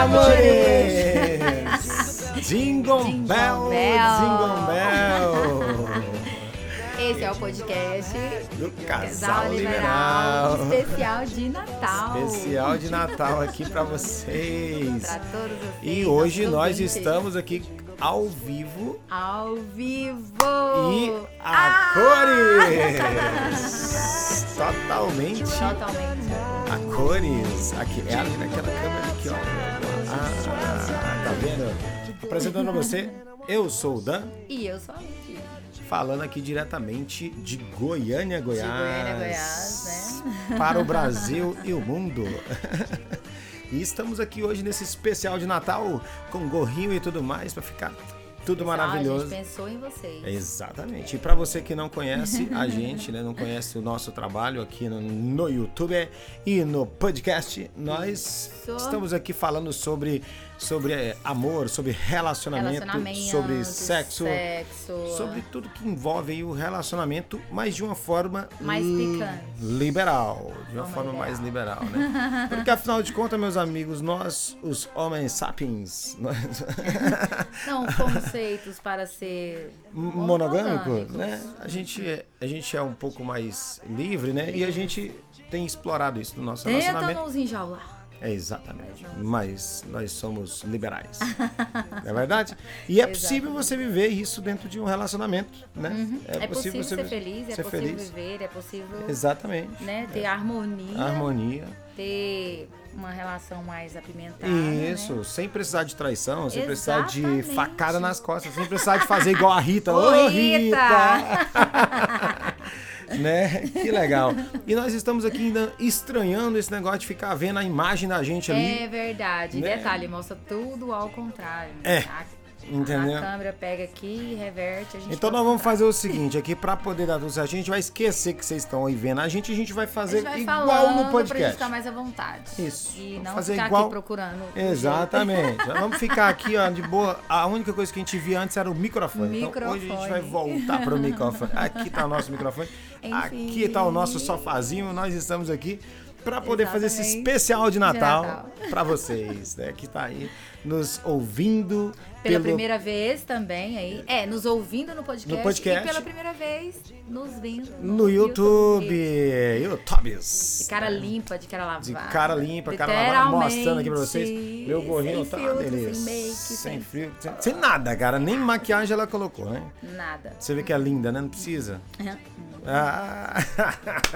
amores! Jingle Jingle Bell, Bell. Jingle Bell! Esse é o podcast Do Casal Liberal. especial de Natal. Especial de Natal aqui pra vocês. Pra todos vocês. E hoje nós ouvintes. estamos aqui ao vivo ao vivo. e a Ah! cores! Totalmente Totalmente. a cores. Aqui, é aquela câmera aqui, ó. Ah, tá vendo? Apresentando a você, eu sou o Dan, E eu sou a Vicky. falando aqui diretamente de Goiânia, Goiás. Goiânia, Goiás, né? Para o Brasil e o mundo. E estamos aqui hoje nesse especial de Natal com gorrinho e tudo mais para ficar tudo A maravilhoso. gente pensou em vocês. Exatamente. E para você que não conhece a gente, né, não conhece o nosso trabalho aqui no, no YouTube e no podcast, nós Isso. estamos aqui falando sobre sobre eh, amor, sobre relacionamento, Relacionamento, sobre sexo, sexo. sobre tudo que envolve o relacionamento, mas de uma forma Mais picante. liberal, de uma Forma mais liberal, né? Porque afinal de contas, meus amigos, nós, os homens sapiens, nós... Não, conceitos para ser monogâmico, né? A gente, é, a gente é um pouco mais livre, né? E a gente tem explorado isso no nosso Tenta relacionamento. nos enjaular. É exatamente. Mas nós somos liberais. Não é verdade? E é possível você viver isso dentro de um relacionamento, né? É, possível, ser vi- feliz, é ser possível feliz. viver, é possível Exatamente. né, ter harmonia, Harmonia. ter uma relação mais apimentada. Isso, Né? sem precisar de traição, sem precisar de Exatamente. facada nas costas, sem precisar de fazer igual a Rita. Ô, Rita! né? Que legal. E nós estamos aqui ainda estranhando esse negócio de ficar vendo a imagem da gente ali. É verdade. Né? Detalhe, mostra tudo ao contrário. É, entendeu? A câmera pega aqui, reverte, Então nós vamos fazer o seguinte, aqui pra poder dar tudo certo, a gente vai esquecer que vocês estão aí vendo a gente, a gente vai fazer gente igual vai falando no Pra gente podcast. ficar mais à vontade. Isso. E Vamos não fazer ficar igual- aqui procurando. Exatamente. Vamos ficar aqui, ó, de boa. A única coisa que a gente via antes era o microfone. Então hoje a gente vai Microfone. voltar pro microfone. Aqui tá o nosso microfone. Enfim. Aqui tá o nosso sofazinho. Nós estamos aqui para poder fazer esse Exatamente. especial de Natal, Natal. para vocês, né? Que tá aí nos ouvindo Pela pelo primeira vez também aí. É, nos ouvindo no podcast. No podcast. E pela primeira vez nos vendo no YouTube. YouTubes. De cara limpa, de cara lavada. De cara limpa, cara lavada, mostrando aqui pra vocês. Meu gorrinho tá filtro, delícia. Sem make, sem sem, frio, sem, sem nada, cara. Nem maquiagem ela colocou, né? nada. Você vê que é linda, né? Não precisa. Uhum. Ah,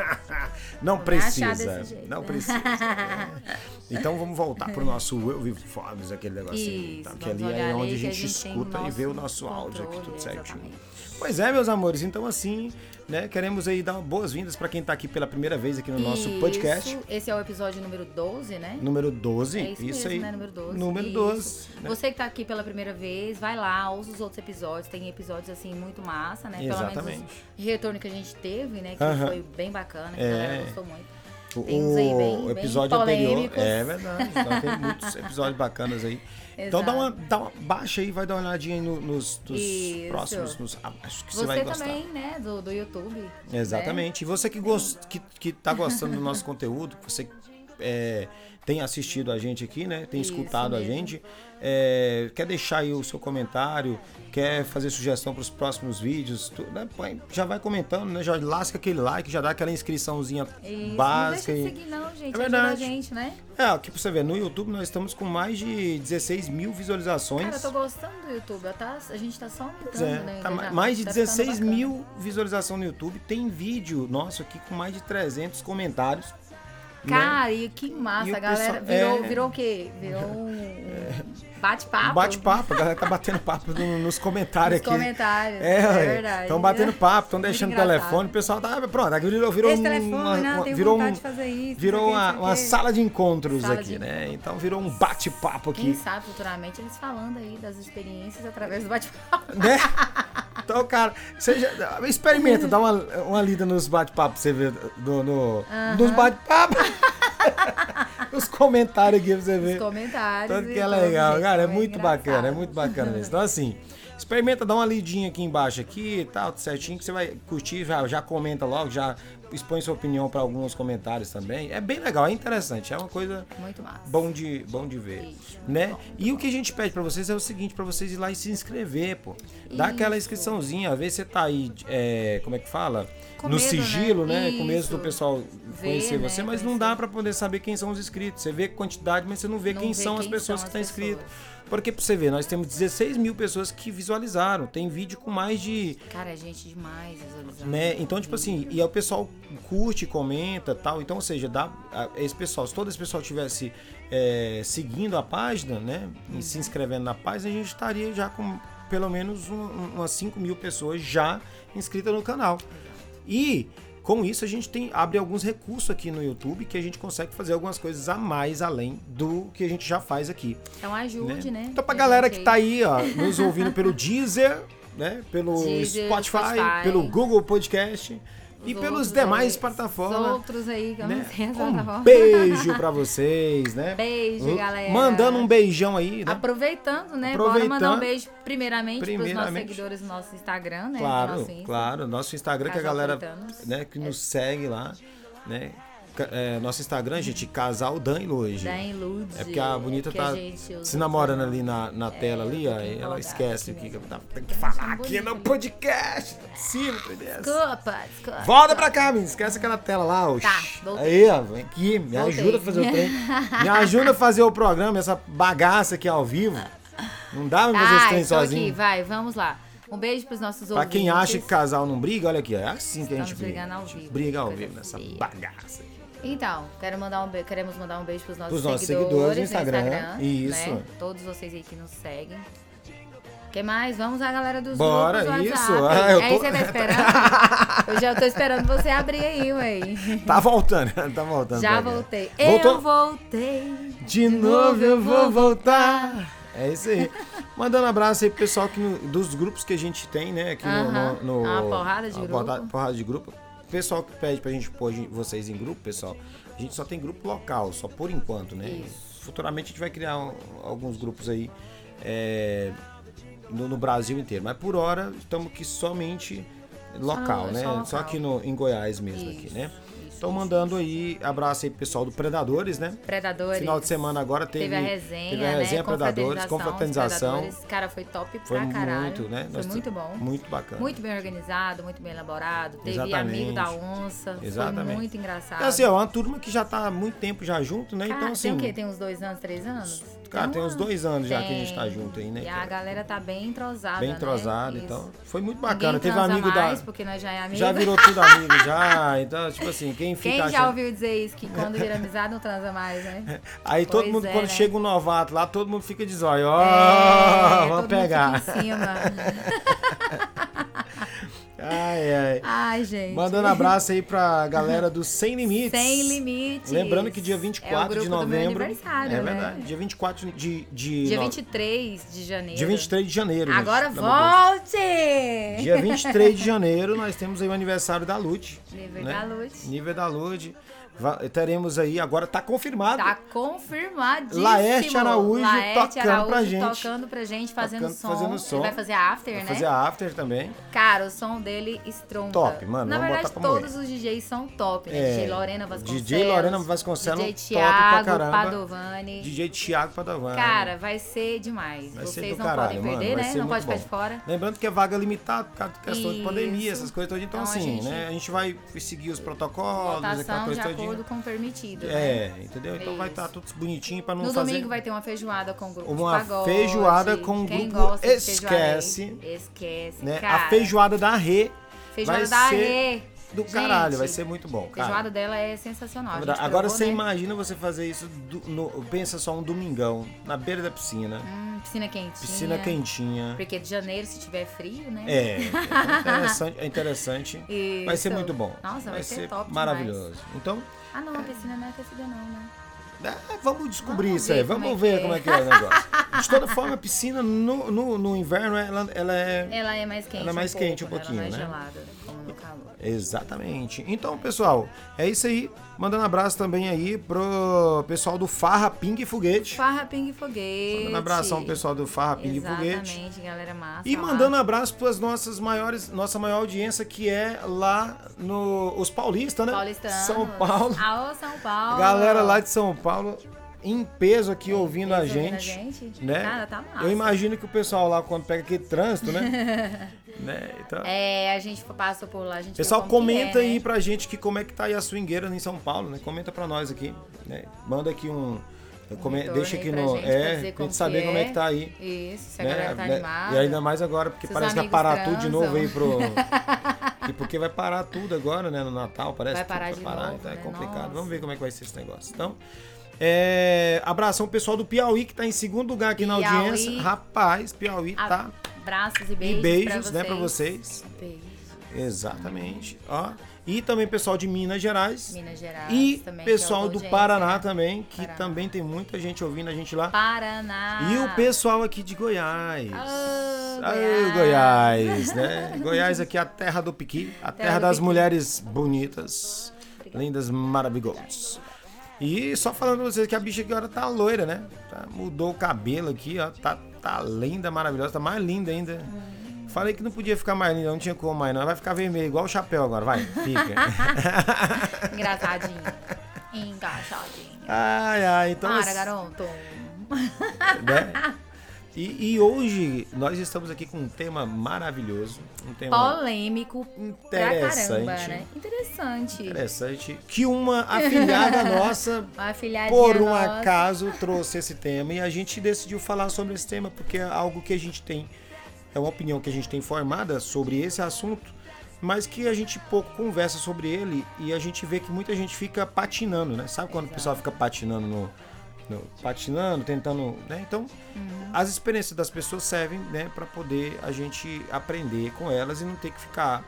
não precisa. Não precisa. É. Então vamos voltar pro nosso Eu Vivo Forbes, aquele negocinho. Isso, tá? Que ali é onde a gente, a gente escuta o e vê o nosso nosso áudio aqui, controle, tudo certinho. exatamente. Pois é, meus amores. Então, assim, né? Queremos aí dar boas-vindas para quem tá aqui pela primeira vez aqui no nosso podcast. Isso, Esse é o episódio número 12, né? Número 12. É isso, mesmo, aí. né? Número 12. Número Isso. 12. né? Você que tá aqui pela primeira vez, vai lá, ouça os outros episódios. Tem episódios, assim, muito massa, né? Pelo Exatamente. menos o retorno que a gente teve, né? Que Aham. foi bem bacana, que É. a galera gostou muito. O, Tem uns aí bem- o bem episódio anterior. polêmicos. É verdade. Então tem muitos episódios bacanas aí. Então dá uma, dá uma baixa aí, vai dar uma olhadinha aí no- nos, nos próximos. nos- ah, acho que você, Você vai gostar. também, né? Do, do YouTube. né? Exatamente. E você que, gost, que, que tá gostando do nosso conteúdo, que você é, tem assistido a gente aqui, né? Tem Isso escutado a gente. É, quer deixar aí o seu comentário, quer fazer sugestão para os próximos vídeos, tu- né? Já vai comentando, né? Já lasca aquele like, já dá aquela inscriçãozinha Isso, básica. não deixa de seguir não, gente. É Ajuda verdade. a gente, né? É, aqui pra você ver, no YouTube nós estamos com mais de 16 mil visualizações. Cara, eu tô gostando do YouTube. Tá, a gente tá só aumentando, é, né? tá engajamento, mais de tá ficando 16 bacana. mil visualizações no YouTube. Tem vídeo nosso aqui com mais de 300 comentários. Né? Cara, e que massa, E a galera pessoal- virou, é. virou o quê? Virou um bate-papo. Um bate-papo, a galera tá batendo papo no- nos comentários Nos aqui. comentários, É, é verdade. Estão batendo papo, estão deixando o telefone, o pessoal tá. Pronto, virou, virou Esse um- telefone, uma, não, uma- virou um- de fazer isso. Virou uma, uma sala de encontros Sala aqui, de né? Então virou um bate-papo Quem aqui. sabe futuramente eles falando aí das experiências através do bate-papo. né? Então, cara, seja, experimenta, dá uma, uma lida nos bate-papos, você vê, do, no, nos bate-papos. Os comentários aqui pra você ver. Os comentários. Tanto que é tudo, legal, cara, é muito bacana, é engraçado. muito bacana mesmo. Então, assim, Experimenta, dá uma lidinha aqui embaixo aqui e tal, certinho, que você vai curtir, já, já comenta logo, já expõe sua opinião para alguns comentários também. É bem legal, é interessante, é uma coisa Muito massa. bom de, bom de ver, Isso, né? bom. E o que a gente pede para vocês é o seguinte, para vocês ir lá e se inscrever, pô. Dá aquela inscriçãozinha, às vezes você tá aí, é, como é que fala? Com no medo, né? sigilo, né? Com medo do pessoal Ver, conhecer né? você, mas não dá para poder saber quem são os inscritos. Você vê quantidade, mas você não vê Não quem vê são as quem pessoas são que as estão inscritas. Porque pra você ver, nós temos 16 mil pessoas que visualizaram. Tem vídeo com mais de Cara, é gente demais visualizando. né? Então, tipo assim, e aí o pessoal curte, comenta tal. Então, ou seja, dá, esse pessoal, se todo esse pessoal tivesse é, seguindo a página, né? E se inscrevendo na página, a gente estaria já com pelo menos um- umas 5 mil pessoas já inscritas no canal. E com isso a gente tem abre alguns recursos aqui no YouTube que a gente consegue fazer algumas coisas a mais além do que a gente já faz aqui. Então ajude, né? Então, pra galera que tá aí. aí, ó, nos ouvindo pelo Deezer, né? Pelo Deezer, Spotify, Spotify. pelo Google Podcast e Os pelos demais aí, plataformas. Os outros aí, que eu né? não sei as Um beijo pra vocês, né? Beijo, Uh, galera. Mandando um beijão aí, né? Aproveitando, né? Aproveitando. Bora mandar um beijo primeiramente, pros nossos Primeiramente. seguidores do nosso Instagram, né? Claro, nosso Insta. claro. Nosso Instagram que a galera, né, que nos segue lá, né? É, nosso Instagram, gente, Casal Dan e Loge. Da Ilude. É porque a bonita que tá a se namorando pra- ali na, na tela ali, eu ó. e ela esquece o aqui que que mesmo. tem que falar aqui no podcast. Tá Deus. Desculpa, desculpa. Volta pra cá, menino. Esquece aquela tela lá, oxi. Tá, voltei. Aí, ó, vem aqui. Me Voltei. ajuda a fazer o trem. Me ajuda a fazer o programa, essa bagaça aqui ao vivo. Não dá pra fazer esse trem tô aqui, sozinho. vai, vamos lá. Um beijo pros nossos Pra ouvintes. quem acha que casal não briga, olha aqui, é assim que a Estamos gente briga. brigando ao vivo, briga ao vivo nessa feia. bagaça. Então, quero mandar um be- queremos mandar um beijo pros nossos, Pros nossos seguidores, seguidores no no Instagram. Isso. né? Todos vocês aí que nos seguem. que mais? Vamos a galera dos Bora, grupos isso. Ah, eu é tô- isso que você tá esperando? eu já tô esperando você abrir aí, ué. Tá voltando, tá voltando. Já voltei. Voltou? Eu voltei. De novo eu vou voltar. É isso aí. Mandando abraço aí pro pessoal que no- dos grupos que a gente tem, né? Aqui no, Aham. no, no- Uma porrada de grupo. porrada- porrada de grupo. Pessoal que pede pra gente pôr vocês em grupo, pessoal. A gente só tem grupo local, só por enquanto, né? Isso. Futuramente a gente vai criar um- alguns grupos aí é, no, no Brasil inteiro. Mas por hora estamos aqui somente local, Só- né? só local. Só aqui no, em Goiás mesmo, aqui, Isso, né? Então mandando aí abraço aí pro pessoal do Predadores, né? Predadores. Final de semana agora teve, Teve a resenha, teve a resenha né? Predadores, confraternização. Predadores. Cara, foi top Foi pra caralho. muito, né? Foi Nós- muito bom. Muito bacana. Muito bem organizado, muito bem elaborado. Teve Exatamente. amigo da onça. Exatamente. Foi muito engraçado. É assim, ó, uma turma que já tá há muito tempo já junto, né? Cara, então assim, tem o quê? Tem uns dois anos, três anos? cara, tem uns dois anos já que a Tem. gente tá junto aí, né? E a cara? galera tá bem entrosada, Bem né? entrosado, Isso. então foi muito bacana. Ninguém Teve um transa amigo mais, da porque nós já é amigo. já virou tudo amigo já, então tipo assim, quem fica Quem já achando- ouviu dizer isso, que quando vira amizade não transa mais, né? Aí todo Pois mundo é, quando né? chega um novato lá, todo mundo fica de zóio, ó, É, vamos todo pegar. Mundo fica em cima. Ai, ai. Ai, gente. Mandando abraço aí pra galera do Sem Limites. Sem limites. Lembrando que dia é o 24 de grupo do meu novembro. é né? verdade. Dia 24 de. de Dia no- 23 de janeiro. Dia 23 de janeiro. gente, Agora de volte! Dia 23 de janeiro nós temos aí o aniversário da Lute. Nível né? da Lute. Nível da Lute. Teremos aí, agora tá confirmado. Tá confirmadíssimo. Laerte Araújo Laerte tocando Araújo pra gente. tocando pra gente, fazendo Tocando- som. fazendo som. Ele vai fazer after, Vai né? fazer a after também. Cara, o som dele estronda. Top, mano, Na verdade, todos os DJs são top, né? É, DJ Lorena Vasconcelos. DJ Lorena Vasconcelos, DJ top pra Thiago. Padovani. DJ Thiago Padovani. Cara, vai ser demais. Vai ser Vocês do não caralho, podem mano, perder, vai né? ser Não pode ficar de fora. Lembrando que é vaga limitada por causa de questão de Isso. pandemia, essas coisas todas. Então, Então, a assim, gente- né? A gente vai seguir os protocolos, aquela coisa de todinha. Acordo com o permitido, né? É, entendeu? Então vai Isso. estar tudo bonitinho pra não No fazer. domingo vai ter uma feijoada com o grupo Uma de pagode. feijoada com o grupo gosta Esquece. Esquece, né? cara. A feijoada da Rê Feijoada vai da ser Rê. Do Gente, caralho, vai ser muito bom, A cara. feijoada dela é sensacional. a Agora você né? imagina você fazer isso, do- no- pensa só um domingão, na beira da piscina, Hum, piscina quentinha. piscina quentinha. Porque de janeiro, se tiver frio, né? É, é interessante. É interessante. Vai ser muito bom. Nossa, vai, ser, top maravilhoso. Então, Demais. Ah, não, a piscina não é aquecida não, né? É, vamos descobrir Vamos isso aí, vamos é ver como é. é que é o negócio. De toda forma, a piscina no, no, no inverno, ela, ela é. Ela é mais quente. Ela é mais um quente um pouco, pouquinho, Ela não é né? gelada, como no calor. Exatamente. Então, pessoal, é isso aí. Mandando abraço também aí pro pessoal do Farra Ping e Foguete. Farra Ping Foguete. Mandando abração pro pessoal do Farra Ping e Foguete. Exatamente, galera massa. E lá. mandando abraço para as nossas maiores, nossa maior audiência que é lá no os paulistas, né? Paulistanos. São Paulo. Alô, São Paulo. Galera lá de São Paulo em peso aqui ouvindo a Ouvindo gente, gente. né? Cara, tá massa. Eu imagino que o pessoal lá quando pega aquele trânsito, né? né? Então, É, a gente passou por lá, a gente Pessoal, que comenta é, aí né? pra gente que como é que tá aí a swingueira em São Paulo, né? Comenta pra nós aqui, né? Manda aqui um... come- deixa aí aqui no... gente, é, pra gente saber que como é é. que tá aí. Isso, se a né? galera tá Né? animada. E ainda mais agora, porque Seus parece que vai parar tudo de transam. novo aí pro... e porque vai parar tudo agora, né? No Natal, parece Vai que parar de vai parar, novo, então é né? complicado. Nossa. Vamos ver como é que vai ser esse negócio. Então, é... abração pessoal do Piauí, que tá em segundo lugar aqui na Piauí. audiência. Rapaz, Piauí tá... Abraços e beijos, E beijos, pra né, pra vocês. Beijo. Exatamente. Ó. E também pessoal de Minas Gerais. Minas Gerais E também. é pessoal outra do Paraná né? também, que Paraná. também tem muita gente ouvindo a gente lá. Paraná. E o pessoal aqui de Goiás. Alô, Aê, Goiás, né? Goiás aqui é a terra do piqui, a terra, do das mulheres bonitas, lindas, maravilhosas. E só falando pra vocês que a bicha agora tá loira, né? Tá- mudou o cabelo aqui, ó. Tá, tá linda, maravilhosa, tá mais linda ainda. Falei que não podia ficar mais linda, não tinha como mais, não. Vai ficar vermelho, igual o chapéu agora, vai, fica. Engraçadinho. Encaixadinho. ai, ai, então. Para, assim, garoto. né? E, e hoje nós estamos aqui com um tema maravilhoso, um tema Polêmico pra caramba, interessante, né? Interessante. interessante, que uma afilhada nossa, Uma por um nossa. acaso, trouxe esse tema e a gente decidiu falar sobre esse tema porque é algo que a gente tem, é uma opinião que a gente tem formada sobre esse assunto, mas que a gente pouco conversa sobre ele e a gente vê que muita gente fica patinando, né? Sabe quando o pessoal fica patinando no, no- patinando, tentando, né? Então, Uhum. as experiências das pessoas servem, né, para poder a gente aprender com elas e não ter que ficar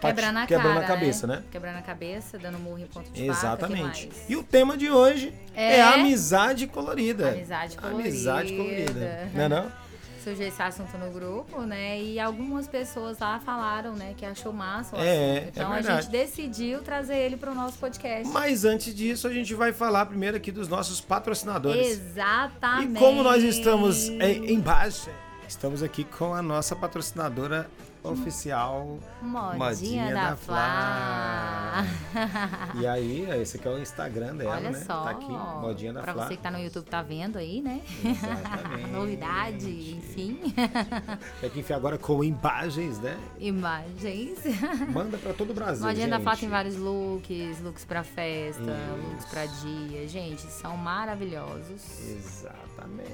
Quebrando a quebrando cara, a cabeça, né? Quebrando a cabeça, dando murro em ponto de Exatamente. que E o tema de hoje é, É? amizade colorida. Amizade Amizade colorida. colorida. Não é não? Surgiu esse assunto no grupo, né? E algumas pessoas lá falaram, né, que achou massa o É, é assunto. Então a verdade. gente decidiu trazer ele para o nosso podcast. Mas antes disso, a gente vai falar primeiro aqui dos nossos patrocinadores. Exatamente. E como nós estamos em, em baixa, estamos aqui com a nossa patrocinadora oficial, Modinha, da, Flá. E aí, esse aqui é o Instagram dela, Olha né? só. Tá aqui, Modinha da pra Flá. você que tá no YouTube tá vendo aí, né? Exatamente. Novidade, enfim. Tem que enfiar agora com imagens, né? Imagens. Manda pra todo o Brasil, Modinha da Flá gente. tem vários looks, looks pra festa, Isso. looks pra dia. Gente, são maravilhosos. Exatamente.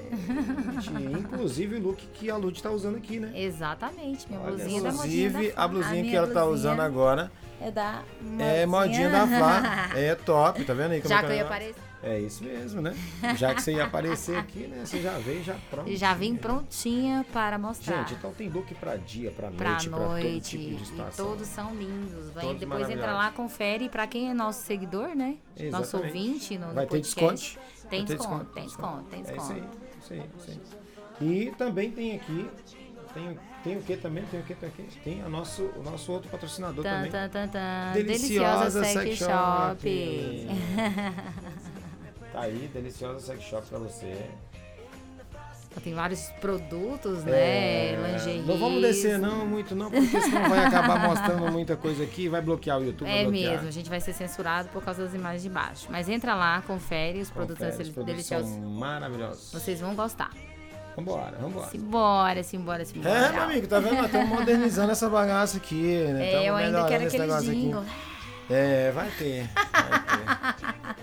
Inclusive o look que a Lud tá usando aqui, né? Exatamente, minha blusinha da Modinha da Inclusive, a blusinha que minha ela tá usando agora É da é modinha da Flá. É top, tá vendo aí como Já é que eu é ia aparecer. É isso mesmo, né? Já que você ia aparecer aqui, né? Você já veio já pronto. Já vim prontinha para mostrar. Gente, então tem look pra dia, pra noite, pra pra, todo noite. tipo de e todos são lindos. Vai, Todos depois entra lá, confere. E pra quem é nosso seguidor, né? Nosso Exatamente. ouvinte no, no Vai ter podcast. desconto? Tem ter desconto, tem desconto, tem É isso desconto. aí, isso aí, isso aí. E também tem aqui, tem, tem o que também? Tem o que? Tem, o quê? tem a nosso, o nosso outro patrocinador Tan, também. tan, tan, tan. Deliciosa Deliciosa Sex Sex Shop. Tá aí, deliciosa sex shop pra você. Tem vários produtos, né? É, Lingerie. Não vamos descer não muito não, porque senão vai acabar mostrando muita coisa aqui e vai bloquear o YouTube. É mesmo, a gente vai ser censurado por causa das imagens de baixo. Mas entra lá, confere os produtos Confere, os produtos deliciosos. são maravilhosos. Vocês vão gostar. Vambora, vambora. Simbora, simbora, simbora. É, meu amigo, tá vendo? Estamos modernizando essa bagaça aqui, né? É, Tamo eu ainda quero esse aquele negócio aqui. jingle. É, vai ter. Vai ter.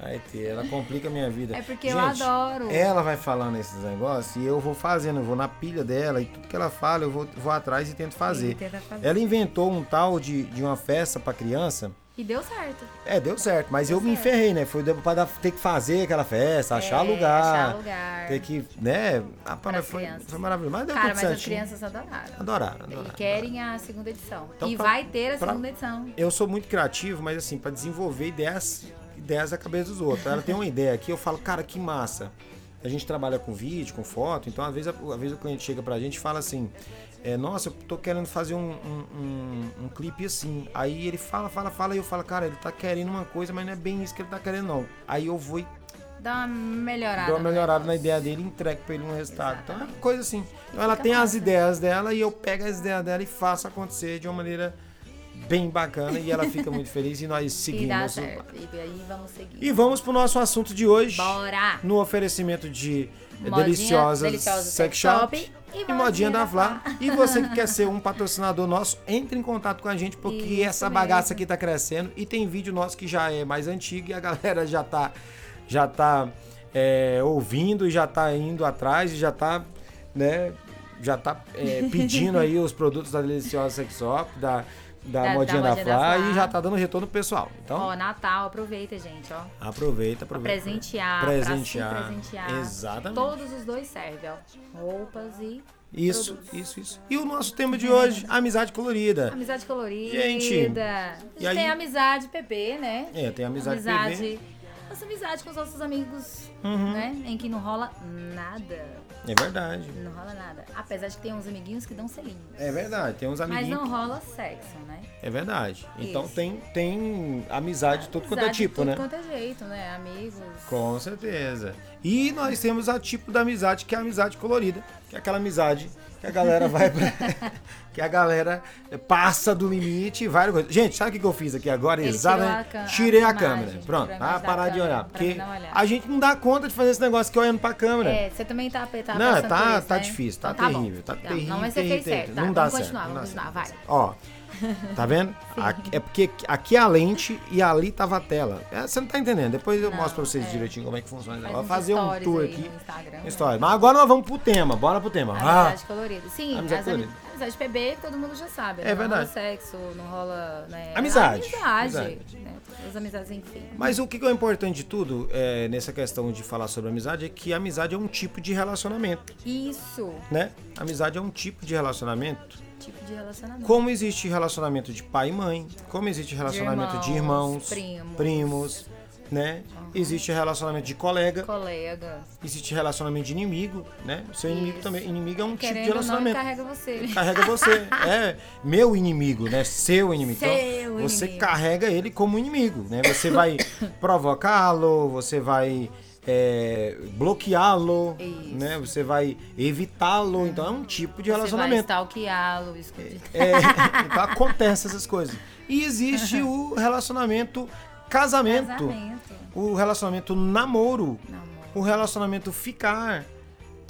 Vai ter. Ela complica a minha vida. É porque eu Gente, adoro. Ela vai falando esses negócios e eu vou fazendo, eu vou na pilha dela e tudo que ela fala eu vou, vou atrás e tento fazer. Ela inventou um tal de, de uma festa pra criança. E deu certo. É, deu certo, mas eu me enferrei, né? Foi pra dar- ter que fazer aquela festa, achar É, lugar. achar lugar. Ter que, né? Pras mas foi, crianças. foi maravilhoso. Mas deu Cara, mas as certinho. crianças adoraram. Adoraram, E adoraram. querem a segunda edição. Então, e pra- vai ter a pra- segunda edição. Eu sou muito criativo, mas assim, pra desenvolver ideias ideias da cabeça dos outros. Ela tem uma ideia aqui, eu falo, cara, que massa. A gente trabalha com vídeo, com foto, então às vezes, às vezes o cliente chega pra gente e fala assim, é, nossa, eu tô querendo fazer um, um, um, um clipe assim. Aí ele fala, fala, fala, e eu falo, cara, ele tá querendo uma coisa, mas não é bem isso que ele tá querendo, não. Aí eu vou e Dá uma melhorada. dou uma melhorada na ideia dele e entrego pra ele um resultado. Então é Exatamente. coisa assim. Então ela tem as massa. ideias dela e eu pego as ideias dela e faço acontecer de uma maneira bem bacana e ela fica muito feliz e nós E seguimos. dá o- certo. E aí vamos seguir. E vamos pro nosso assunto de hoje. Bora! No oferecimento de Modinha Deliciosas Deliciosa Sex Sex Shop Shop e, e Modinha da Flá. E você que quer ser um patrocinador nosso, entre em contato com a gente, porque Isso essa bagaça mesmo. aqui tá crescendo. E tem vídeo nosso que já é mais antigo e a galera já tá, já tá é, ouvindo e já tá indo atrás e já tá, né, já tá é, pedindo aí os produtos da Deliciosa Sex Shop, da, da, Da- Modinha da da, Flá, e já tá dando retorno pro pessoal. Então, Ó, Natal, aproveita, gente, ó. aproveita, Pra aproveita. presentear, Presentear. pra se presentear. Exatamente. Todos os dois servem, ó. Roupas e Isso, produtos. isso, isso. E o nosso tema de hoje, amizade colorida. Amizade colorida. Gente, A e gente aí- tem amizade PP, né? É, tem amizade, amizade. Nossa amizade com os nossos amigos, Uhum. né? Em que não rola nada. É verdade. Não rola nada. Apesar de que tem uns amiguinhos que dão selinhos. É verdade, tem uns Mas amiguinhos. não rola sexo, né? É verdade. Então Isso. tem, tem amizade de tudo quanto é de tipo, tudo né? quanto é jeito, né? Amigos. Com certeza. E nós temos a tipo da amizade, que é a amizade colorida. Que é aquela amizade que a galera vai pra... que a galera passa do limite e vai. Gente, sabe o que eu fiz aqui agora? Ele Exatamente. tirou a a Tirei a imagem, câmera. Pronto, a ah, parar de olhar. Porque olhar. a gente não dá conta de fazer esse negócio aqui olhando pra câmera. É, você também tá, tá Não, tá- por isso, tá né? difícil, tá Então terrível, bom. tá Não, terrível, Não, mas você terrível, fez certo, terrível. tá? Não dá vamos certo, continuar, vamos continuar, vai. Ó, tá vendo? Aqui- é porque aqui é a lente e ali tava a tela. É, você não tá entendendo. Depois eu Não, mostro pra vocês é. direitinho como é que funciona. Faz Vou fazer um tour aqui. no? História. Mas agora nós vamos pro tema. Bora pro tema. Ah, Amizade colorida. Sim, Amizade colorida. amizade PB todo mundo já sabe. É verdade. Não rola sexo, não rola. Né? Amizade. Amizade. Amizade. Né? As amizades, enfim. Mas o que é importante de tudo é, nessa questão de falar sobre amizade é que amizade é um tipo de relacionamento, Isso. né? Amizade é um tipo de relacionamento. Tipo de relacionamento. Como existe relacionamento de pai e mãe, como existe relacionamento de irmãos, irmãos, primos. primos, né? Existe relacionamento de colega, Colega. existe relacionamento de inimigo, né? Seu inimigo Isso. também. Inimigo é um tipo de Querendo não, ele relacionamento. carrega você. Carrega você. É meu inimigo, né? Seu inimigo. Então, Seu você inimigo. carrega ele como inimigo, né? Você vai provocá-lo, você vai é, bloqueá-lo, né? Você vai evitá-lo. Então é um tipo de Você vai relacionamento. stalkeá-lo, escondido. É, então acontece essas coisas. E existe o relacionamento casamento, Casamento. o relacionamento namoro, Namoro. o relacionamento ficar.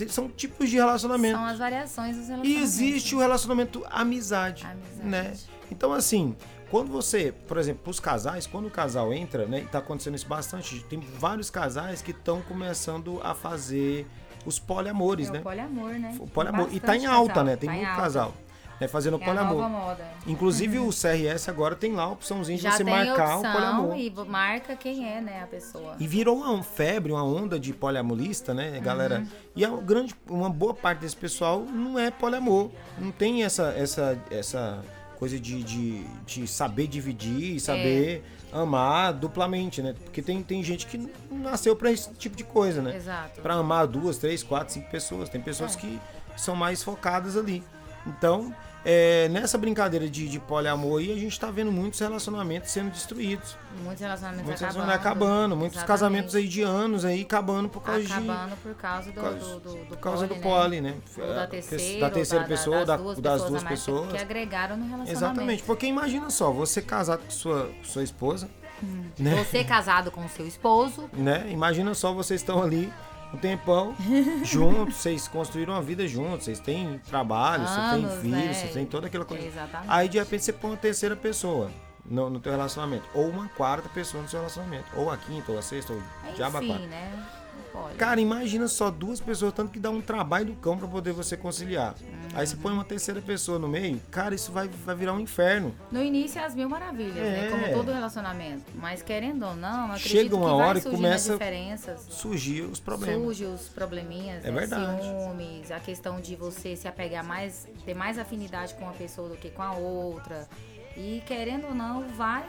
São tipos de relacionamento. São as variações dos E relacionamentos. existe o relacionamento amizade, Amizade. né? Então assim, quando você, por exemplo, os casais, quando o casal entra, né, e tá acontecendo isso bastante, tem vários casais que estão começando a fazer os poliamores, É né? o poliamor, né? O poliamor. E tá em alta, casal. né? Tem Tá muito alta. casal né, fazendo É a poliamor. Inclusive o CRS agora tem lá a opçãozinha de Já você marcar opção o poliamor. e marca quem é, né, a pessoa. E virou uma febre, uma onda de poliamorista, né, galera? Uhum. E a grande, uma boa parte desse pessoal não é poliamor. Não tem essa, essa, essa coisa de, de, de saber dividir e saber É. amar duplamente, né? Porque tem, tem gente que nasceu pra esse tipo de coisa, né? Exato. Pra amar duas, três, quatro, cinco pessoas. Tem pessoas É. que são mais focadas ali. Então, é, nessa brincadeira de, de poliamor aí, a gente tá vendo muitos relacionamentos sendo destruídos. Muitos relacionamentos Muitos acabando. relacionamentos acabando, muitos Exatamente. casamentos aí de anos aí acabando por causa de Acabando por causa do, por causa- do, do, do por causa do né? poli, né? Ou É, da terceira, da terceira da- pessoa, das da- duas das pessoas, duas pessoas. Que agregaram no relacionamento. Exatamente, porque imagina só, você casado com sua, sua esposa, né? Você casado com o seu esposo, né? Imagina só, vocês estão ali um tempão juntos, vocês construíram uma vida juntos, vocês têm trabalho, você tem Anos, filhos, né? você tem toda aquela coisa. Exatamente. Aí de repente você põe uma terceira pessoa no, no teu relacionamento, ou uma quarta pessoa no seu relacionamento, ou a quinta, ou a sexta, ou diabo quatro. enfim, né? Cara, imagina só duas pessoas, tanto que dá um trabalho do cão pra poder você conciliar. Aí você põe uma terceira pessoa no meio, cara, isso vai, vai virar um inferno. No início é as mil maravilhas, né? É. Como todo relacionamento. Mas querendo ou não, acredito Chega uma que vai hora surgindo começa- as diferenças. Surgir os problemas. Surge os probleminhas, É né? verdade. ciúmes, a questão de você se apegar mais, ter mais afinidade com uma pessoa do que com a outra. E querendo ou não, vai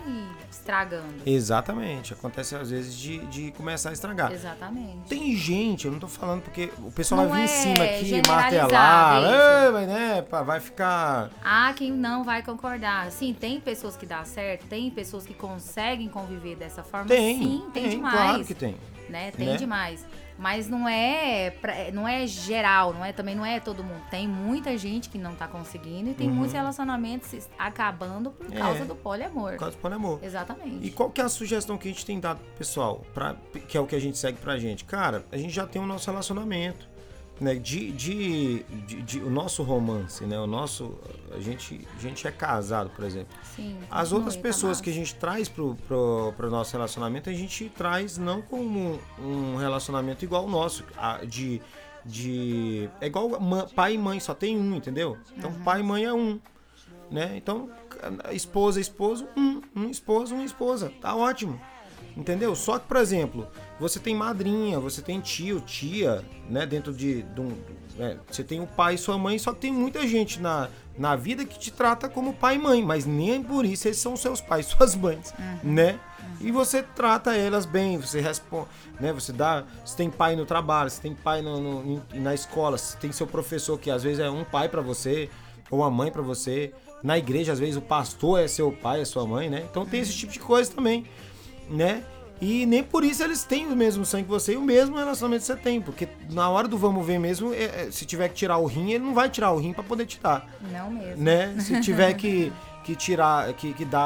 estragando. Exatamente. Acontece às vezes de, de começar a estragar. Exatamente. Tem gente, eu não tô falando porque o pessoal Não vai vir em é cima aqui, generalizado martelar, isso. "Ei, vai, né, vai ficar. Há quem não vai concordar. Sim, tem pessoas que dá certo, tem pessoas que conseguem conviver dessa forma. Tem, Sim, tem, demais. claro que tem. né? Tem né? demais. Mas não é, não é geral, não é também não é todo mundo. Tem muita gente que não tá conseguindo e tem muitos relacionamentos acabando por Uhum. É. causa do poliamor. Por causa do poliamor. Exatamente. E qual que é a sugestão que a gente tem dado pessoal, pra, que é o que a gente segue pra gente? Cara, a gente já tem o nosso relacionamento, né? De, de, de- de- o nosso romance, né? O nosso. A gente, a gente é casado, por exemplo. Sim, As outras pessoas que a gente traz pro, pro, pro nosso relacionamento, a gente traz não como um relacionamento igual o nosso, a- de. de é igual pai e mãe, só tem um, entendeu? Então Uhum. pai e mãe é um. Né? Então, esposa, esposo, um. Um esposo, uma esposa. Tá ótimo. Entendeu? Só que, por exemplo, você tem madrinha, você tem tio, tia, né? Dentro de, de um. é, você tem o pai e sua mãe, só que tem muita gente na, na vida que te trata como pai e mãe, mas nem por isso eles são seus pais, suas mães, né? E você trata elas bem, você responde, né? Você dá, você tem pai no trabalho, você tem pai no, no- na escola, você tem seu professor que às vezes é um pai pra você ou uma mãe pra você. Na igreja às vezes o pastor é seu pai, é sua mãe, né? Então tem esse tipo de coisa também né? E nem por isso eles têm o mesmo sangue que você e o mesmo relacionamento que você tem, porque na hora do vamos ver mesmo, é- é, se tiver que tirar o rim, ele não vai tirar o rim pra poder tirar, Não mesmo. né? Se tiver que, que tirar, que, que dar,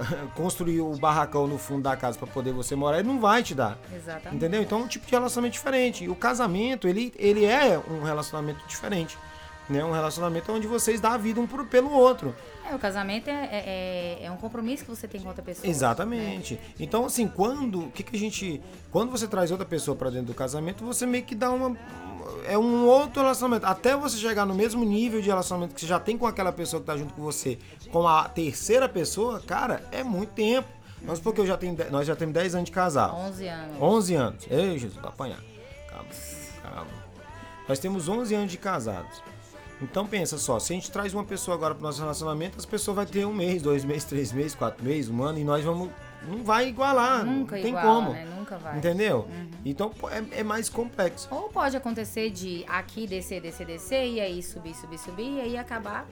ah, construir o barracão no fundo da casa pra poder você morar, ele não vai te dar. Exatamente. Entendeu? Então é um tipo de relacionamento diferente. E o casamento, ele, ele é um relacionamento diferente. Né? Um relacionamento onde vocês dão a vida um pro- pelo outro. É, o casamento é, é, é- é um compromisso que você tem com outra pessoa. Exatamente. Então, assim, quando que, que a gente. Quando você traz outra pessoa pra dentro do casamento, você meio que dá uma. É um outro relacionamento. Até você chegar no mesmo nível de relacionamento que você já tem com aquela pessoa que tá junto com você, com a terceira pessoa, cara, é muito tempo. Vamos supor que eu já tenho, nós já temos 10 anos de casado. 11 anos. 11 anos. Ei, Jesus, vai apanhar. Calma, calma. Nós temos 11 anos de casados. Então pensa só, se a gente traz uma pessoa agora pro nosso relacionamento, as pessoas vai ter um mês, dois meses, três meses, quatro meses, um ano, e nós vamos. Não vai igualar. Nunca não tem igual, como. né? Nunca vai. Entendeu? Então pô, é, é mais complexo. Ou pode acontecer de aqui descer, descer, descer, e aí subir, subir, subir, e aí acabar,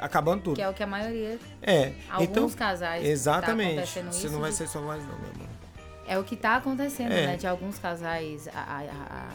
Acabando tudo. que é o que a maioria, É. alguns então, casais tá exatamente. acontecendo Você não vai de- ser só mais, não, meu irmão. é o que tá acontecendo, É. né? De alguns casais, a- a- a-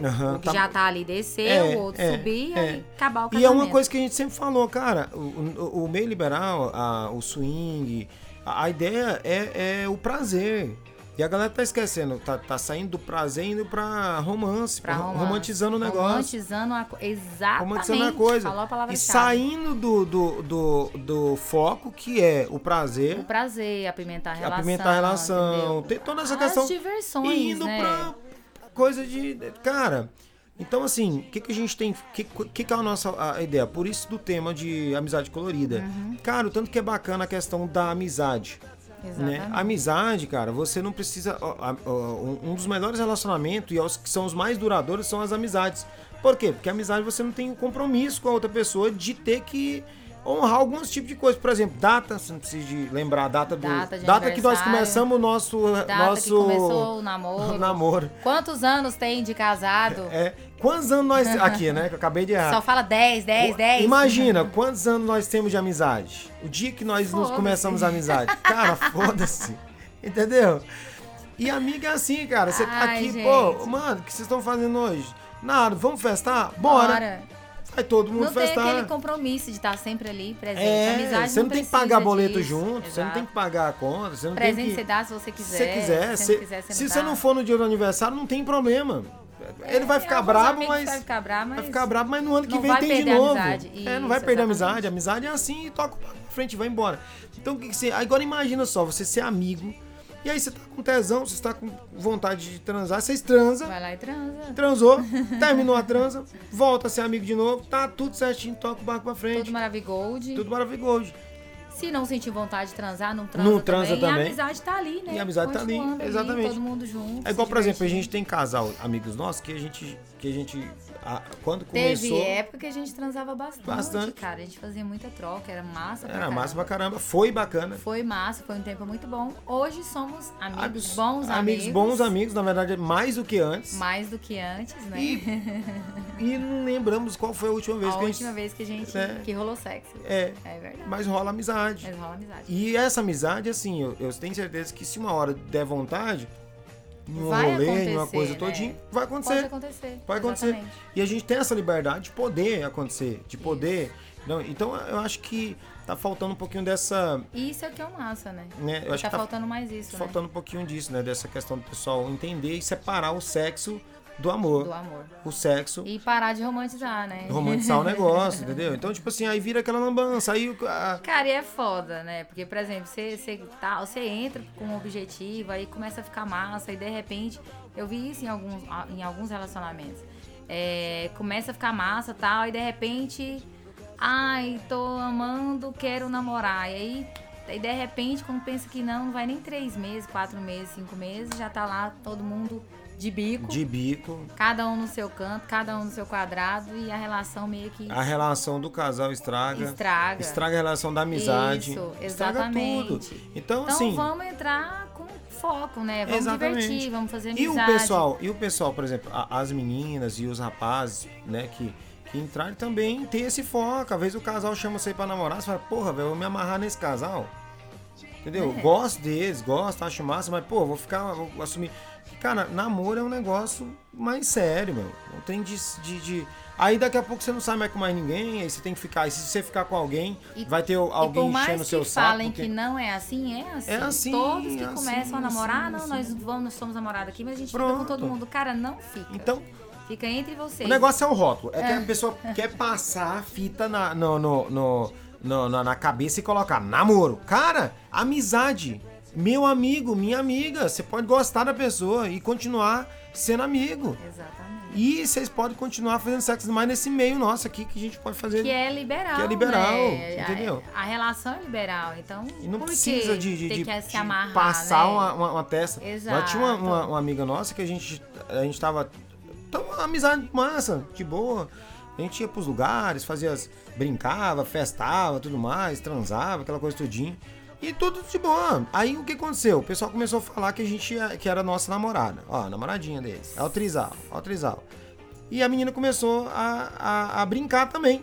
o, Aham, o que tá- já tá ali descer, É, o outro é, subir, e é. aí acabar o E casamento. é uma coisa que a gente sempre falou, cara, o, o- o meio liberal, a- o swing, a, a ideia é, é o prazer. E a galera tá esquecendo, tá, tá saindo do prazer e indo pra romance, Pra pra- romance. romantizando o negócio. Romantizando a Exatamente. Romantizando a coisa. Falou a palavra e saindo do, do, do, do foco que é o prazer, O prazer, apimentar a relação. apimentar a relação, entendeu? tem toda essa As questão. diversões, e indo né? pra coisa de. Cara, então assim, o que, que a gente tem. O que, que, que é a nossa a ideia? Por isso do tema de amizade colorida. Uhum. Cara, o tanto que é bacana a questão da amizade. Né? Amizade, cara, você não precisa. ó, ó, ó, um- dos melhores relacionamentos e os que são os mais duradouros são as amizades. Por quê? Porque amizade você não tem um compromisso com a outra pessoa de ter que honrar alguns tipos de coisas. Por exemplo, data, você não precisa de lembrar a data do. Data de que nós começamos o nosso. Data nosso que começou o namoro. namoro. Quantos anos tem de casado? É, quantos anos nós. Aqui, né? Que eu acabei de errar. Só fala 10, 10, 10. Imagina, quantos anos nós temos de amizade? O dia que nós nos começamos a amizade. Cara, foda-se. Entendeu? E amiga é assim, cara. Você tá aqui, gente. pô, mano, o que vocês estão fazendo hoje? Nada, vamos festar? Bora. Bora. Vai todo mundo Não tem festar. aquele compromisso de estar sempre ali presente. É, Amizade você não, tem que pagar boleto disso. junto, você não Exato. tem que pagar a conta, você não Presente tem que... você dá se você quiser. Se você quiser, Se se, não quiser, você se não você não for no dia do aniversário, não tem problema. Ele vai É, ficar amigos mas. Vai ficar bravo, mas... Vai ficar bravo, mas no ano que não vem tem de novo. amizade. É, não vai Isso, perder a amizade. A amizade é assim e toca pra frente e vai embora. Então o que, que você. Agora imagina só, você ser amigo. E aí você tá com tesão, você tá com vontade de transar, vocês transam, Vai lá e transa. transou, terminou a transa, volta a ser amigo de novo, tá tudo certinho, toca o barco pra frente. Todo maravilhoso. Tudo maravilhoso. Se não sentir vontade de transar, não transa, Não transa também. E a amizade tá ali, né? E a amizade tá ali, Continuando exatamente. todo mundo junto. É igual, por exemplo, a gente tem casal, amigos nossos, que a gente. Que a gente a- quando Teve começou. época que a gente transava bastante, Bastante. cara. A gente fazia muita troca, era massa pra Era caramba. massa pra caramba. Foi bacana. Foi massa, foi um tempo muito bom. Hoje somos amigos, Amigos- bons amigos. amigos. bons amigos, na verdade, mais do que antes. Mais do que antes, né? E, e não lembramos qual foi a última vez a que a última gente. vez que a gente É. que rolou sexo. É, É verdade. mas rola amizade. Mas rola amizade. E essa amizade, assim, eu, eu tenho certeza que se uma hora der vontade, num Vai rolê, acontecer, coisa né? todinha, vai Pode acontecer. acontecer. Vai acontecer. exatamente. E a gente tem essa liberdade de poder acontecer, de poder. Não, então eu acho que tá faltando um pouquinho dessa. Isso é que é o massa, né? Né, eu acho tá, que tá faltando mais isso, faltando um pouquinho disso, né? Dessa questão do pessoal entender e separar o sexo do amor. Do amor. O sexo. E parar de romantizar, né? Romantizar o negócio, entendeu? Então, tipo assim, aí vira aquela lambança. Aí a- Cara, e é foda, né? Porque, por exemplo, você, você, tá, você entra com um objetivo, aí começa a ficar massa, e de repente, eu vi isso em alguns, em alguns relacionamentos. É, começa a ficar massa e tal, e de repente, ai, tô amando, quero namorar. E aí, e de repente, quando pensa que não, não vai nem três meses, quatro meses, cinco meses, já tá lá todo mundo de bico. de bico, Cada um no seu canto, cada um no seu quadrado, e a relação meio que a relação do casal estraga. estraga. Estraga a relação da amizade. Isso, estraga exatamente. tudo. Então, Então assim. vamos entrar com foco, né? Vamos Exatamente. divertir, vamos fazer E amizade. o pessoal, e o pessoal, por exemplo, as meninas e os rapazes, né, que, que entrarem também tem esse foco. Às vezes o casal chama você pra namorar, você fala, porra, velho, eu vou me amarrar nesse casal. Entendeu? É. Gosto deles, gosto, acho massa, mas, pô, vou ficar, vou assumir. Cara, namoro é um negócio mais sério, meu. Não tem de, de, de- Aí daqui a pouco você não sai mais com mais ninguém, aí você tem que ficar. E se você ficar com alguém, E- vai ter alguém enchendo o seu saco. falem porque- que não é assim, é assim. É assim, Todos que assim, começam a namorar, assim, não, assim. nós vamos, nós somos namorados aqui, mas a gente fica Pronto. com todo mundo. Cara, não fica. Então, Fica entre vocês. O negócio é o rótulo. É que a pessoa quer passar a fita na, no, no, no- no- na, na cabeça e colocar namoro. Cara, amizade. Meu amigo, minha amiga. Você pode gostar da pessoa e continuar sendo amigo. Exatamente. E vocês podem continuar fazendo sexo mais nesse meio nosso aqui que a gente pode fazer. Que é liberal. Que é liberal, né? entendeu? A, a relação é liberal, então. E não precisa de, de, de- que se de amarrar, passar né? uma, uma, uma testa. Nós tinha uma, Exato. uma, uma amiga nossa que a gente, a gente tava. Tava uma amizade massa, de boa. A gente ia pros lugares, fazia. brincava, festava, tudo mais, transava, aquela coisa tudinho. E tudo de boa. Aí o que aconteceu? O pessoal começou a falar que a gente ia- que era nossa namorada. Ó, a namoradinha deles. É o Trisal, é o Trisal. E a menina começou a, a, a brincar também.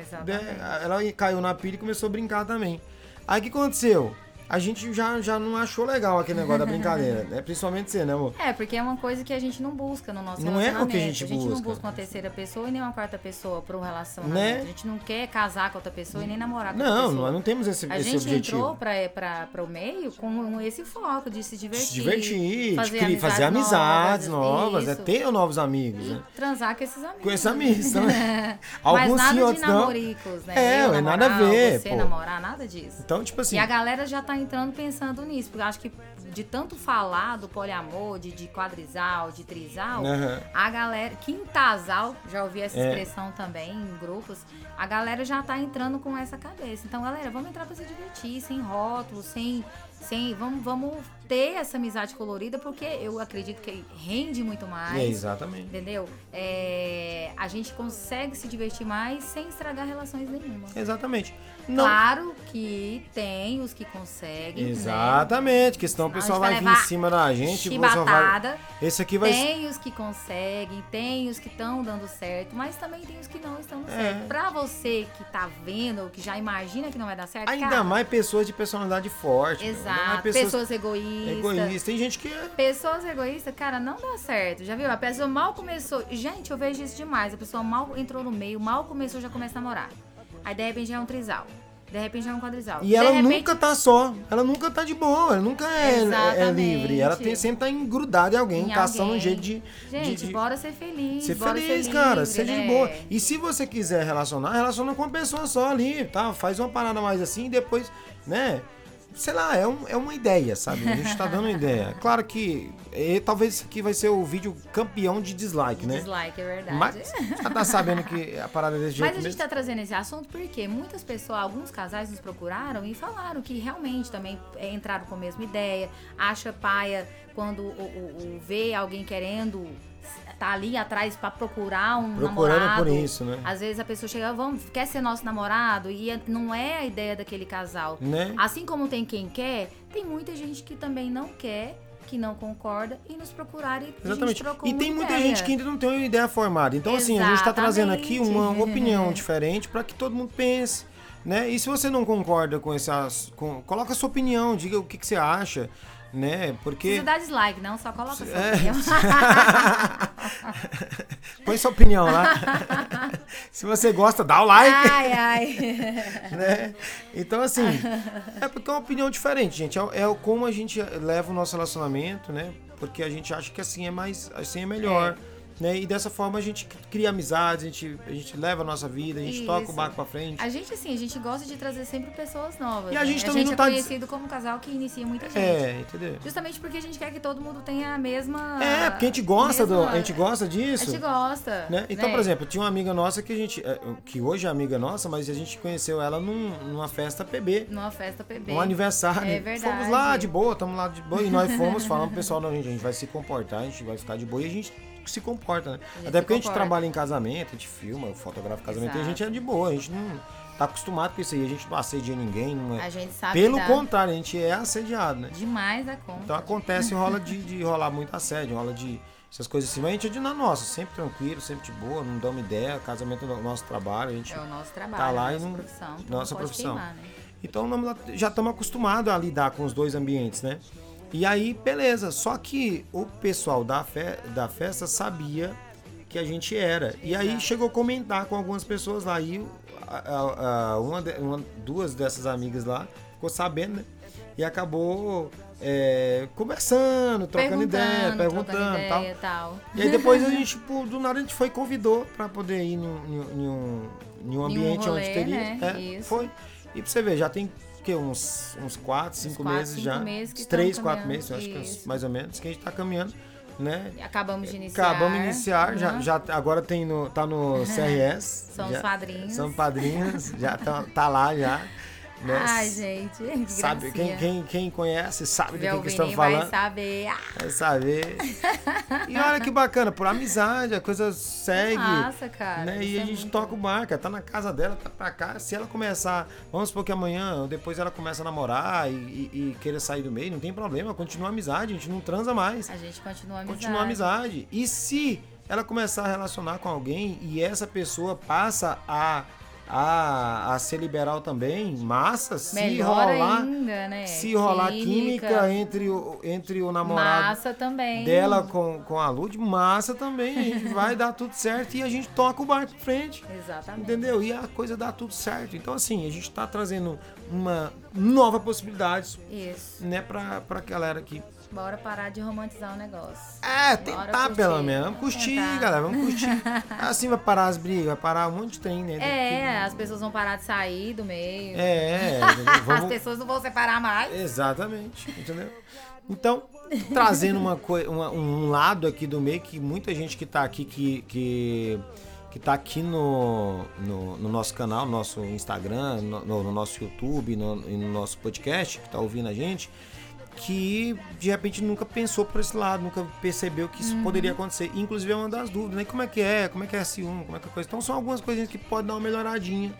Exatamente. né? Ela caiu na pilha e começou a brincar também. Aí o que aconteceu? A gente já, já não achou legal aquele negócio da brincadeira, né? Principalmente você, né, amor? É, porque é uma coisa que a gente não busca no nosso Não é o que a relacionamento. gente não busca. busca uma terceira pessoa e nem uma quarta pessoa para um relacionamento. Né? A gente não quer casar com outra pessoa e nem namorar com outra Não, pessoa. nós não temos esse, A esse gente objetivo. entrou para o meio com esse foco de se divertir. Se divertir, de fazer cri- fazer amizades novas, é isso. ter novos amigos, né? transar com esses amigos. Com esses amigos também. Mas Alguns nada sim, de outros não. namoricos, né? É, Eu ué, namorar, nada a ver, Você pô. namorar, nada disso. Então, tipo assim, E a galera já tá entrando pensando nisso, porque acho que de tanto falar do poliamor, de, de quadrisal, de trisal, Aham. a galera, quintasal, já ouvi essa É. expressão também em grupos, a galera já tá entrando com essa cabeça. Então, galera, vamos entrar pra se divertir, sem rótulos, sem. sem vamos, vamos ter essa amizade colorida, porque eu acredito que rende muito mais. é, exatamente. Entendeu? É, a gente consegue se divertir mais sem estragar relações nenhuma. Exatamente. Não. Claro que tem os que conseguem. Né? Exatamente, que senão o Senão a pessoal vai vai vir em cima da gente pessoal vai. Chibatada. Esse aqui vai. Tem os que conseguem, tem os que estão dando certo, mas também tem os que não estão dando É. certo. Pra você que tá vendo, ou que já imagina que não vai dar certo, Ainda cara, mais pessoas de personalidade forte. Exato. Pessoas, egoístas. egoístas. Tem gente que é. Pessoas egoístas, cara, não dá certo. Já viu? A pessoa mal começou. Gente, eu vejo isso demais. A pessoa mal entrou no meio, mal começou, já começa a namorar. Aí de repente já é um trisal. De repente é um quadrisal. E de ela repente, nunca tá só. Ela nunca tá de boa. Ela nunca é, é livre. Ela tem, sempre tá engrudada em alguém, Em caçando um alguém. jeito de. Gente, de, de bora ser feliz. ser feliz, ser cara. livre, seja né? de boa. E se você quiser relacionar, relaciona com uma pessoa só ali, tá? Faz uma parada mais assim e depois, né? Sei lá, é, um, é uma ideia, sabe? A gente tá dando uma ideia. Claro que e, talvez isso aqui vai ser o vídeo campeão de dislike, né? Dislike, é verdade. Mas já tá sabendo que a parada é desse jeito Mas a gente mesmo. tá trazendo esse assunto porque muitas pessoas, alguns casais nos procuraram e falaram que realmente também é, entraram com a mesma ideia, acha paia quando o, o- o vê alguém querendo tá ali atrás pra procurar um Procurando namorado. por isso, né? Às vezes a pessoa chega, vamos, quer ser nosso namorado e é- não é a ideia daquele casal. Né? Assim como tem quem quer, tem muita gente que também não quer, que não concorda e nos procurar e Exatamente. E tem muita ideia. gente que ainda não tem uma ideia formada. Então, assim, a gente tá trazendo aqui uma Exatamente. opinião diferente para que todo mundo pense. Né? E se você não concorda com esse as- com, coloca a sua opinião, diga o que, que você acha, né? Porque Precisa dar dislike, não, só coloca sua É. opinião. põe sua opinião lá. se você gosta, dá o like. Ai, ai. né? Então, assim, é porque é uma opinião diferente, gente. É, é como a gente leva o nosso relacionamento, né? Porque a gente acha que assim é mais, assim é melhor. Né? E dessa forma a gente cria amizades, a gente, a gente leva a nossa vida, a gente Isso. toca o barco pra frente. A gente, assim, a gente gosta de trazer sempre pessoas novas. E a né? gente também não é tá des- conhecido como um casal que inicia muita gente. É, entendeu? Justamente porque a gente quer que todo mundo tenha a mesma. É, porque a gente gosta do, mesma- a gente gosta A disso. gente gosta. Né? Então, por exemplo, tinha uma amiga nossa que a gente. é, que hoje é amiga nossa, mas a gente conheceu ela num- numa festa PB. Numa festa PB. Um aniversário. É verdade. Fomos lá de boa, estamos lá de boa. E nós fomos falando pro pessoal, não, gente, a gente vai se comportar, a gente vai ficar de boa e a gente se comporta, né? Até porque a gente trabalha em casamento, a gente filma, fotografa casamento e a Exato. gente é de boa, a gente não tá acostumado com isso aí, a gente não assedia ninguém, não é. A gente sabe Pelo dá contrário, a gente é assediado, né? demais da conta. Então acontece, rola de, de rolar muito assédio, rola de essas coisas assim, mas a gente é de na nossa, sempre tranquilo, sempre de boa, não damos ideia, casamento é o nosso trabalho, a gente É o nosso trabalho, Tá lá a e nossa não- profissão. então nossa profissão. queimar, né? Então já estamos acostumados a lidar com os dois ambientes, né? E aí, beleza. Só que o pessoal da, fe da festa sabia que a gente era. E aí chegou a comentar com algumas pessoas lá. E a- a- uma, de- uma- duas dessas amigas lá ficou sabendo, né? E acabou é, conversando, trocando ideia, perguntando e tal. e tal. E aí depois a gente, tipo, do nada a gente foi e convidou pra poder ir em um, em um- em um, em um ambiente rolê, onde teria. né? É, Isso. Foi. E pra você ver, já tem que, uns, uns 4, 5 quatro, meses cinco já. meses uns 3, estão 4 caminhando, meses, acho que uns- isso. mais ou menos, que a gente tá caminhando, né? Acabamos de iniciar. Acabamos de iniciar, já, Uhum. já agora tem no, tá no CRS. São já, os padrinhos. São padrinhos, já tá, tá lá já. Né? Ai, gente, que sabe, quem, quem, quem conhece sabe do Vê que, estamos Vini vai falando. saber. Ah, Vai saber. E olha que bacana, por amizade, a coisa segue. Massa, cara. né? E a é gente muito- toca o barco, tá na casa dela, tá pra cá. Se ela começar, vamos supor que amanhã ou depois ela começa a namorar e, e, e querer sair do meio, não tem problema, continua a amizade, a gente não transa mais. A gente continua a amizade. Continua a amizade. E se ela começar a relacionar com alguém e essa pessoa passa a, a, a ser liberal também, massa, se Melhor rolar. ainda, né? Se rolar química entre o, entre o namorado Massa também. dela com, com a Lud, massa também. A gente vai dar tudo certo e a gente toca o barco pra frente. Exatamente. Entendeu? E a coisa dá tudo certo. Então, assim, a gente tá trazendo uma nova possibilidade, Isso. né, pra, pra galera aqui. Bora parar de romantizar o negócio. É, Bora tentar curtir, pelo menos. Vamos curtir, tentar. galera. Vamos curtir. Assim vai parar as brigas, vai parar um monte de trem, né? É, as pessoas vão parar de sair do meio. É, entendeu? As Vamos- pessoas não vão separar mais. Exatamente, entendeu? Então, trazendo uma coi- uma- um lado aqui do meio que muita gente que tá aqui, que, que, que tá aqui no, no, no nosso canal, no nosso Instagram, no, no- no nosso YouTube, no, e no nosso podcast, que tá ouvindo a gente, que de repente nunca pensou por esse lado, nunca percebeu que isso poderia acontecer. Inclusive é uma das dúvidas, né? Como é que é? Como é que é S1? Como é que é a coisa? Então são algumas coisinhas que podem dar uma melhoradinha,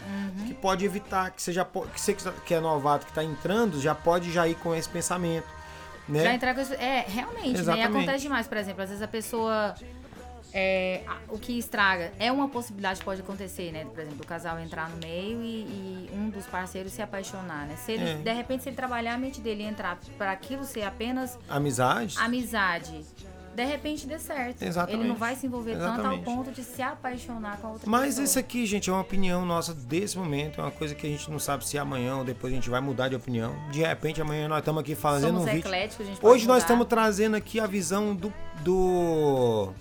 que pode evitar que você já que você que é novato que está entrando, já pode já ir com esse pensamento, né? Já entrar com isso. É, realmente, né? E Exatamente. acontece demais, por exemplo, às vezes a pessoa. É, o que estraga é uma possibilidade que pode acontecer, né? Por exemplo, o casal entrar no meio e, e um dos parceiros se apaixonar, né? Se ele, É. de repente, se ele trabalhar a mente dele e entrar para aquilo ser apenas Amizade. amizade, de repente dê certo. Exatamente. Ele não vai se envolver tanto ao Exatamente. ponto de se apaixonar com a outra Mas pessoa. isso aqui, gente, é uma opinião nossa desse momento, é uma coisa que a gente não sabe se amanhã ou depois a gente vai mudar de opinião. De repente amanhã nós estamos aqui fazendo Somos um vídeo. Hoje nós estamos trazendo aqui a visão do, do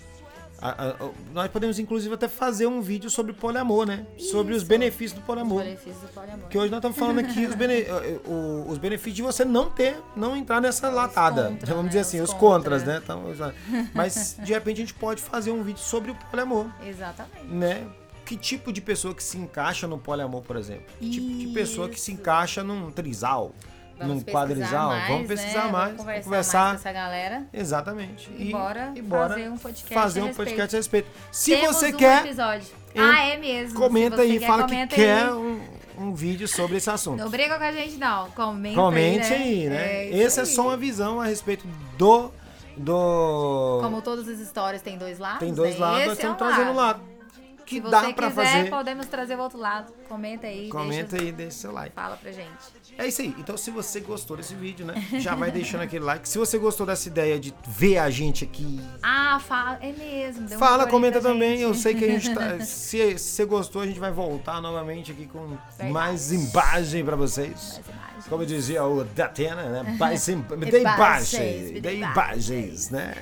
a- a- nós podemos, inclusive, até fazer um vídeo sobre poliamor, né? Sobre os Isso. benefícios do Os poliamor. benefícios do poliamor. Porque hoje nós estamos falando aqui os, bene- o- os benefícios de você não ter, não entrar nessa latada. contras, Vamos né? dizer assim, Os os contras, contras. né? Então, mas de repente a gente pode fazer um vídeo sobre o poliamor, Exatamente. né? Que tipo de pessoa que se encaixa no poliamor, por exemplo? Que tipo de pessoa que se Isso. encaixa num trisal, Vamos pesquisar quadrisal? mais, vamos pesquisar né? mais, Vamos conversar, conversar. mais com essa galera. Exatamente. E bora fazer um podcast fazer a um respeito. podcast a respeito. Se Temos você um quer, episódio. Ah, é mesmo. comenta aí, quer, fala que quer um, um vídeo sobre esse assunto. Não briga com a gente, não. Comenta Comente aí, aí, né? né? É Essa é aí. só uma visão a respeito do. do Como todas as histórias tem dois lados. tem dois né? lados, nós é estamos um trazendo um lado. Que Se você dá quiser, fazer. podemos trazer o outro lado. Comenta aí. Comenta deixa, aí, deixa seu like. Fala pra gente. É isso aí. Então, se você gostou desse vídeo, né? Já vai deixando aquele like. Se você gostou dessa ideia de ver a gente aqui, Ah, fala. É mesmo. dê fala, comenta também. gente. Eu sei que a gente tá. Se, se você gostou, a gente vai voltar novamente aqui com Verdade. mais imagem pra vocês. Mais imagens. Como dizia o Datena, né? Mais im- imagens, de imagens. imagens, né?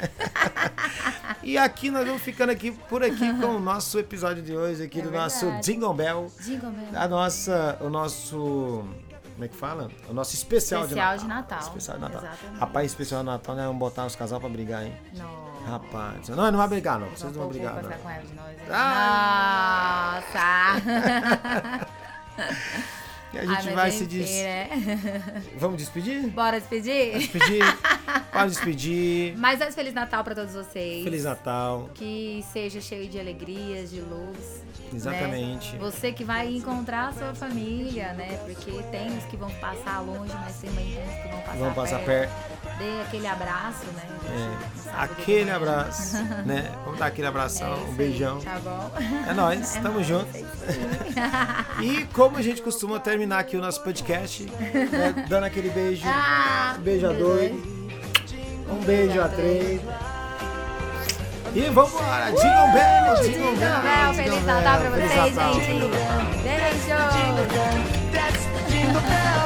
e aqui nós vamos ficando aqui por aqui com o nosso episódio de hoje aqui É do nosso verdade. Jingle Bell, Jingle Bell. A nossa, o nosso, como é que fala? O nosso especial, Especial de de Natal. Natal. Especial de Natal. Exatamente. Rapaz, especial de Natal, nós vamos botar os casal pra brigar, hein? Não. Rapaz, não, não vai brigar não, vocês não vão Vamos brigar não. com raiva de nós. hein? Ah. Nossa! E a gente vai se des... né? Vamos despedir? Bora despedir? Despedir? Pode despedir. Mais antes, Feliz Natal pra todos vocês. Feliz Natal. Que seja cheio de alegrias, de luz. Exatamente. né? Você que vai encontrar a sua família, né? Porque tem os que vão passar longe, mas também tem os que vão passar Vamos passar perto. perto. Dê aquele abraço, né? É, aquele que vai abraço, né? Vamos dar aquele É abração, isso um beijão. Tá bom? É nóis, tamo nóis, junto. é. E como a gente costuma terminar aqui o nosso podcast, né, dando aquele beijo, Ah, um beijo um beijo a três. E vamos embora, Jingle Bell, Jingle Bell, Feliz Natal pra vocês, gente. Beijo! That's Jingle Bell.